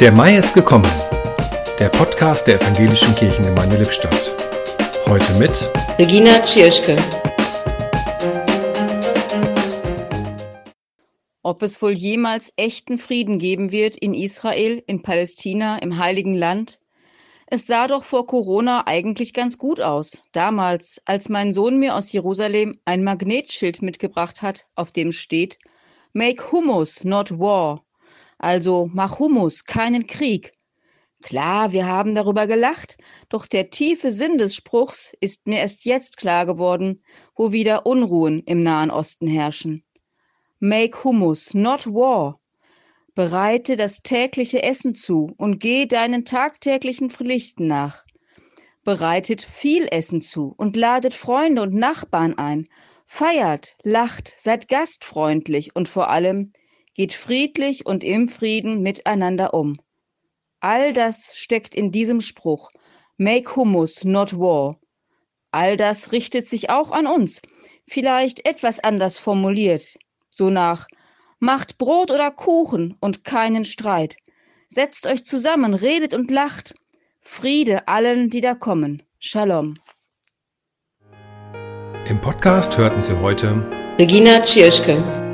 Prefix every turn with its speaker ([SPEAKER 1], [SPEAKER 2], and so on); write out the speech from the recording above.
[SPEAKER 1] Der Mai ist gekommen. Der Podcast der Evangelischen Kirchengemeinde Lippstadt. Heute mit
[SPEAKER 2] Regina Tschirschke.
[SPEAKER 3] Ob es wohl jemals echten Frieden geben wird in Israel, in Palästina, im Heiligen Land? Es sah doch vor Corona eigentlich ganz gut aus. Damals, als mein Sohn mir aus Jerusalem ein Magnetschild mitgebracht hat, auf dem steht Make Hummus, not war. Also mach Hummus, keinen Krieg. Klar, wir haben darüber gelacht, doch der tiefe Sinn des Spruchs ist mir erst jetzt klar geworden, wo wieder Unruhen im Nahen Osten herrschen. Make Hummus, not war. Bereite das tägliche Essen zu und geh deinen tagtäglichen Pflichten nach. Bereitet viel Essen zu und ladet Freunde und Nachbarn ein. Feiert, lacht, seid gastfreundlich und vor allem geht friedlich und im Frieden miteinander um. All das steckt in diesem Spruch. Make Hummus, not war. All das richtet sich auch an uns, vielleicht etwas anders formuliert, so nach Macht Brot oder Kuchen und keinen Streit. Setzt euch zusammen, redet und lacht. Friede allen, die da kommen. Shalom.
[SPEAKER 1] Im Podcast hörten Sie heute
[SPEAKER 2] Regina Tschirschke.